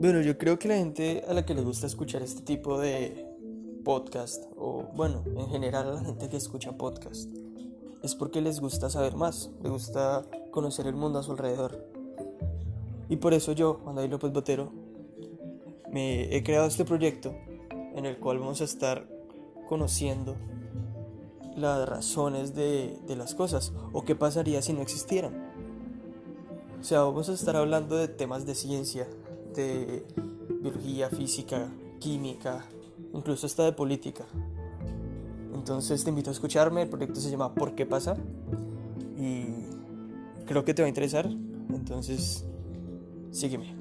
Bueno, yo creo que la gente a la que le gusta escuchar este tipo de podcast, o bueno, en general a la gente que escucha podcast, es porque les gusta saber más, les gusta conocer el mundo a su alrededor. Y por eso yo, Juan David López Botero, me he creado este proyecto en el cual vamos a estar conociendo las razones de, de las cosas o qué pasaría si no existieran. O sea, vamos a estar hablando de temas de ciencia, de biología, física, química, incluso hasta de política. Entonces te invito a escucharme, el proyecto se llama ¿Por qué pasa? Y creo que te va a interesar, entonces sígueme.